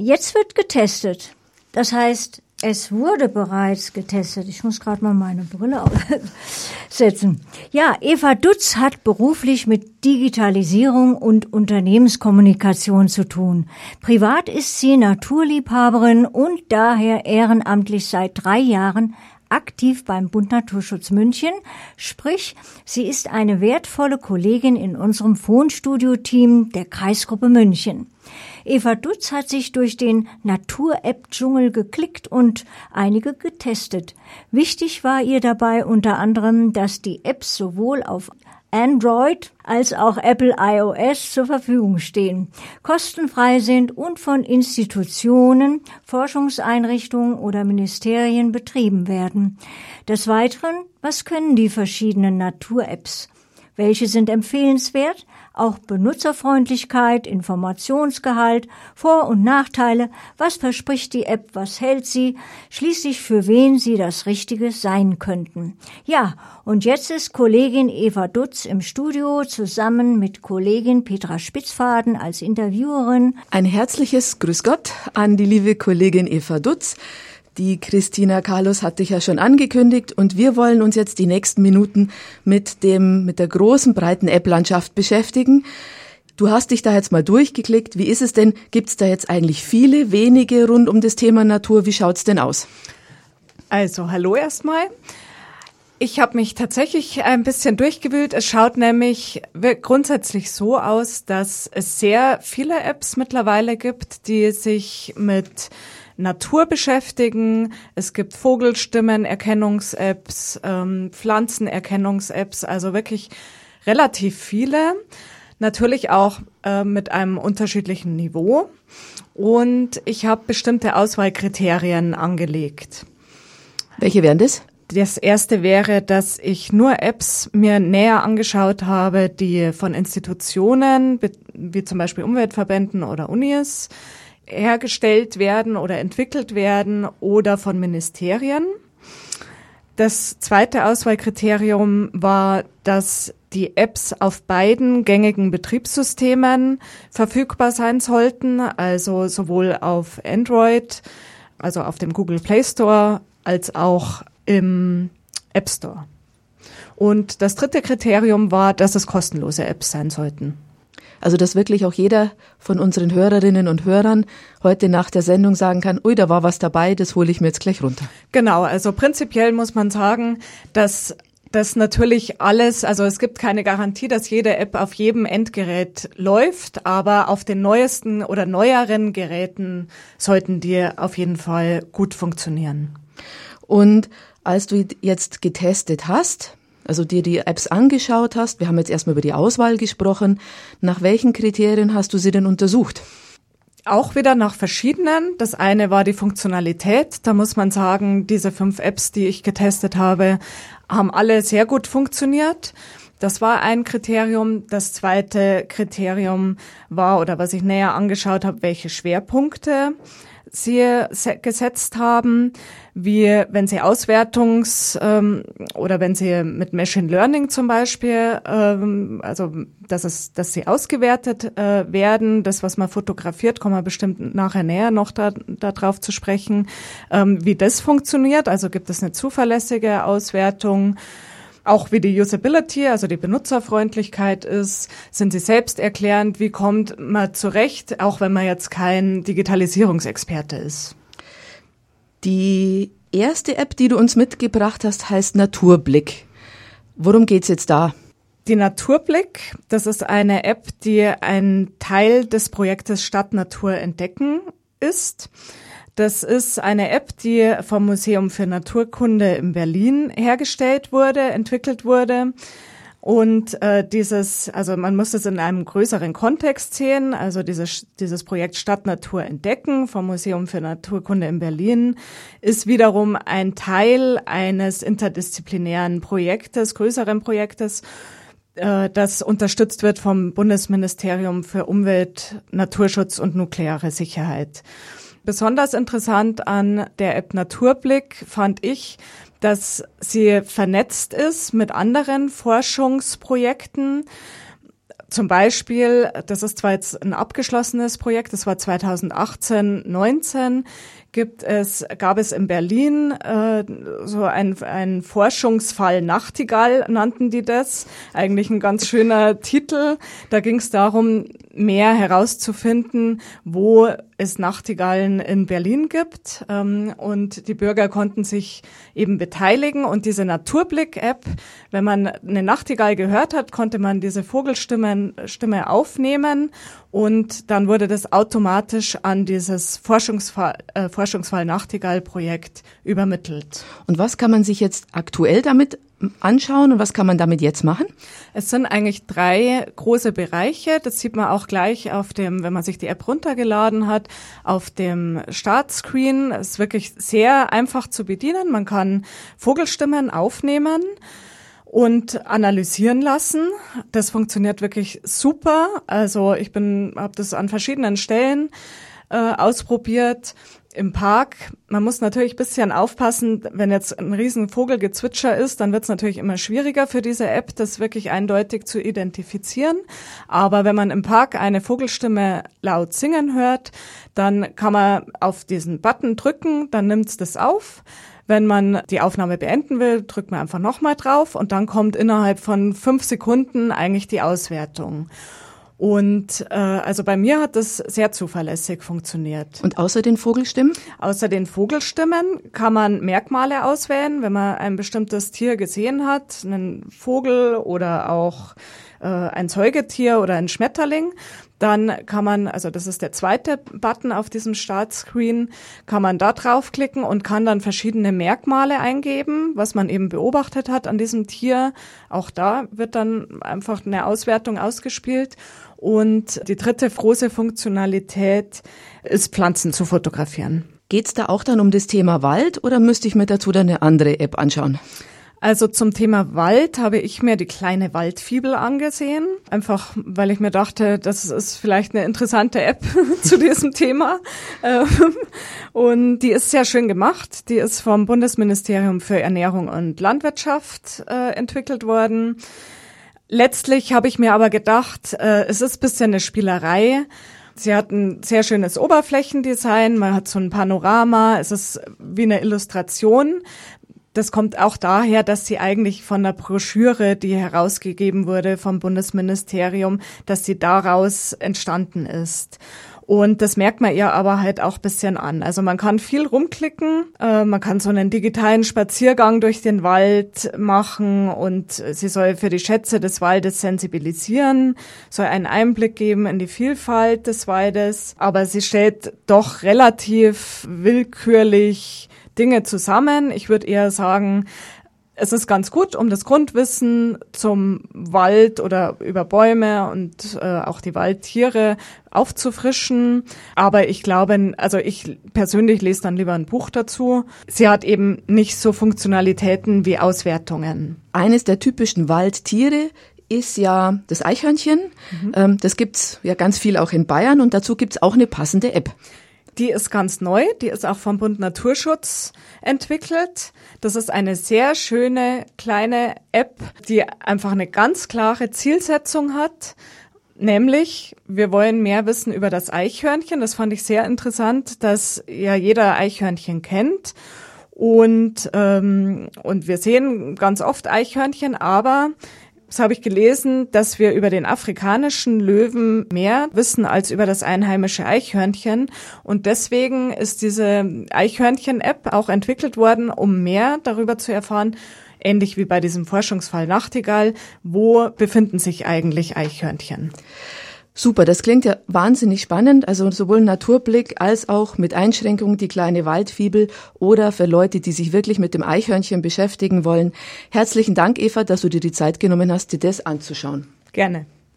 Jetzt wird getestet. Das heißt, es wurde bereits getestet. Ich muss gerade mal meine Brille aufsetzen. Ja, Eva Dutz hat beruflich mit Digitalisierung und Unternehmenskommunikation zu tun. Privat ist sie Naturliebhaberin und daher ehrenamtlich seit drei Jahren aktiv beim Bund Naturschutz München, sprich, sie ist eine wertvolle Kollegin in unserem Fohnstudio-Team der Kreisgruppe München. Eva Dutz hat sich durch den Natur-App-Dschungel geklickt und einige getestet. Wichtig war ihr dabei unter anderem, dass die Apps sowohl auf Android als auch Apple iOS zur Verfügung stehen, kostenfrei sind und von Institutionen, Forschungseinrichtungen oder Ministerien betrieben werden. Des Weiteren, was können die verschiedenen Natur-Apps? Welche sind empfehlenswert? auch Benutzerfreundlichkeit, Informationsgehalt, Vor- und Nachteile, was verspricht die App, was hält sie, schließlich für wen sie das Richtige sein könnten. Ja, und jetzt ist Kollegin Eva Dutz im Studio zusammen mit Kollegin Petra Spitzfaden als Interviewerin. Ein herzliches Grüß Gott an die liebe Kollegin Eva Dutz. Die Christina Carlos hat dich ja schon angekündigt und wir wollen uns jetzt die nächsten Minuten mit dem, mit der großen breiten App-Landschaft beschäftigen. Du hast dich da jetzt mal durchgeklickt. Wie ist es denn? Gibt es da jetzt eigentlich viele, wenige rund um das Thema Natur? Wie schaut's denn aus? Also, hallo erstmal. Ich habe mich tatsächlich ein bisschen durchgewühlt. Es schaut nämlich grundsätzlich so aus, dass es sehr viele Apps mittlerweile gibt, die sich mit Natur beschäftigen. Es gibt Vogelstimmen-Erkennungs-Apps, ähm, Pflanzenerkennungs-Apps, also wirklich relativ viele. Natürlich auch äh, mit einem unterschiedlichen Niveau. Und ich habe bestimmte Auswahlkriterien angelegt. Welche wären das? Das erste wäre, dass ich nur Apps mir näher angeschaut habe, die von Institutionen, wie zum Beispiel Umweltverbänden oder Unis, hergestellt werden oder entwickelt werden oder von Ministerien. Das zweite Auswahlkriterium war, dass die Apps auf beiden gängigen Betriebssystemen verfügbar sein sollten, also sowohl auf Android, also auf dem Google Play Store, als auch im App Store. Und das dritte Kriterium war, dass es kostenlose Apps sein sollten. Also dass wirklich auch jeder von unseren Hörerinnen und Hörern heute nach der Sendung sagen kann, ui, da war was dabei, das hole ich mir jetzt gleich runter. Genau, also prinzipiell muss man sagen, dass das natürlich alles, also es gibt keine Garantie, dass jede App auf jedem Endgerät läuft, aber auf den neuesten oder neueren Geräten sollten die auf jeden Fall gut funktionieren. Und als du jetzt getestet hast, also dir die Apps angeschaut hast, wir haben jetzt erstmal über die Auswahl gesprochen, nach welchen Kriterien hast du sie denn untersucht? Auch wieder nach verschiedenen. Das eine war die Funktionalität. Da muss man sagen, diese fünf Apps, die ich getestet habe, haben alle sehr gut funktioniert. Das war ein Kriterium. Das zweite Kriterium war, oder was ich näher angeschaut habe, welche Schwerpunkte sie gesetzt haben, wie wenn sie Auswertungs- ähm, oder wenn sie mit Machine Learning zum Beispiel, ähm, also dass es, dass sie ausgewertet äh, werden, das was man fotografiert, kommen wir bestimmt nachher näher noch da, da drauf zu sprechen, ähm, wie das funktioniert. Also gibt es eine zuverlässige Auswertung auch wie die Usability, also die Benutzerfreundlichkeit ist, sind sie selbsterklärend, wie kommt man zurecht, auch wenn man jetzt kein Digitalisierungsexperte ist. Die erste App, die du uns mitgebracht hast, heißt Naturblick. Worum geht's jetzt da? Die Naturblick, das ist eine App, die ein Teil des Projektes Stadtnatur entdecken ist. Das ist eine App, die vom Museum für Naturkunde in Berlin hergestellt wurde, entwickelt wurde. Und äh, dieses, also man muss es in einem größeren Kontext sehen, also dieses, dieses Projekt Stadtnatur entdecken vom Museum für Naturkunde in Berlin ist wiederum ein Teil eines interdisziplinären Projektes, größeren Projektes, äh, das unterstützt wird vom Bundesministerium für Umwelt, Naturschutz und nukleare Sicherheit. Besonders interessant an der App Naturblick fand ich, dass sie vernetzt ist mit anderen Forschungsprojekten. Zum Beispiel, das ist zwar jetzt ein abgeschlossenes Projekt, das war 2018, 19, gibt es, gab es in Berlin äh, so ein, ein Forschungsfall Nachtigall, nannten die das. Eigentlich ein ganz schöner Titel. Da ging es darum, mehr herauszufinden, wo es Nachtigallen in Berlin gibt. Ähm, und die Bürger konnten sich eben beteiligen. Und diese Naturblick-App, wenn man eine Nachtigall gehört hat, konnte man diese Vogelstimme Stimme aufnehmen und dann wurde das automatisch an dieses Forschungsfall, äh, Forschungsfall Nachtigall-Projekt übermittelt. Und was kann man sich jetzt aktuell damit anschauen und was kann man damit jetzt machen? Es sind eigentlich drei große Bereiche. Das sieht man auch gleich auf dem, wenn man sich die App runtergeladen hat, auf dem Startscreen. Es ist wirklich sehr einfach zu bedienen. Man kann Vogelstimmen aufnehmen und analysieren lassen. Das funktioniert wirklich super. Also ich bin, habe das an verschiedenen Stellen äh, ausprobiert im Park. Man muss natürlich bisschen aufpassen, wenn jetzt ein riesen Vogelgezwitscher ist, dann wird es natürlich immer schwieriger für diese App, das wirklich eindeutig zu identifizieren. Aber wenn man im Park eine Vogelstimme laut singen hört, dann kann man auf diesen Button drücken, dann nimmt es das auf. Wenn man die Aufnahme beenden will, drückt man einfach nochmal drauf und dann kommt innerhalb von fünf Sekunden eigentlich die Auswertung. Und äh, also bei mir hat das sehr zuverlässig funktioniert. Und außer den Vogelstimmen? Außer den Vogelstimmen kann man Merkmale auswählen, wenn man ein bestimmtes Tier gesehen hat, einen Vogel oder auch äh, ein Zeugetier oder ein Schmetterling. Dann kann man, also das ist der zweite Button auf diesem Startscreen, kann man da draufklicken und kann dann verschiedene Merkmale eingeben, was man eben beobachtet hat an diesem Tier. Auch da wird dann einfach eine Auswertung ausgespielt. Und die dritte große Funktionalität ist Pflanzen zu fotografieren. Geht's da auch dann um das Thema Wald oder müsste ich mir dazu dann eine andere App anschauen? Also zum Thema Wald habe ich mir die kleine Waldfibel angesehen, einfach weil ich mir dachte, das ist vielleicht eine interessante App zu diesem Thema. Ähm, und die ist sehr schön gemacht. Die ist vom Bundesministerium für Ernährung und Landwirtschaft äh, entwickelt worden. Letztlich habe ich mir aber gedacht, äh, es ist bisschen eine Spielerei. Sie hat ein sehr schönes Oberflächendesign, man hat so ein Panorama, es ist wie eine Illustration. Das kommt auch daher, dass sie eigentlich von der Broschüre, die herausgegeben wurde vom Bundesministerium, dass sie daraus entstanden ist. Und das merkt man ihr aber halt auch bisschen an. Also man kann viel rumklicken, äh, man kann so einen digitalen Spaziergang durch den Wald machen und sie soll für die Schätze des Waldes sensibilisieren, soll einen Einblick geben in die Vielfalt des Waldes, aber sie stellt doch relativ willkürlich Dinge zusammen. Ich würde eher sagen, es ist ganz gut, um das Grundwissen zum Wald oder über Bäume und äh, auch die Waldtiere aufzufrischen. Aber ich glaube, also ich persönlich lese dann lieber ein Buch dazu. Sie hat eben nicht so Funktionalitäten wie Auswertungen. Eines der typischen Waldtiere ist ja das Eichhörnchen. Mhm. Ähm, das gibt's ja ganz viel auch in Bayern und dazu gibt's auch eine passende App. Die ist ganz neu, die ist auch vom Bund Naturschutz entwickelt. Das ist eine sehr schöne kleine App, die einfach eine ganz klare Zielsetzung hat. Nämlich, wir wollen mehr wissen über das Eichhörnchen. Das fand ich sehr interessant, dass ja jeder Eichhörnchen kennt. Und, ähm, und wir sehen ganz oft Eichhörnchen, aber das habe ich gelesen, dass wir über den afrikanischen Löwen mehr wissen als über das einheimische Eichhörnchen. Und deswegen ist diese Eichhörnchen-App auch entwickelt worden, um mehr darüber zu erfahren, ähnlich wie bei diesem Forschungsfall Nachtigall, wo befinden sich eigentlich Eichhörnchen. Super, das klingt ja wahnsinnig spannend. Also sowohl Naturblick als auch mit Einschränkungen die kleine Waldfibel oder für Leute, die sich wirklich mit dem Eichhörnchen beschäftigen wollen. Herzlichen Dank, Eva, dass du dir die Zeit genommen hast, dir das anzuschauen. Gerne.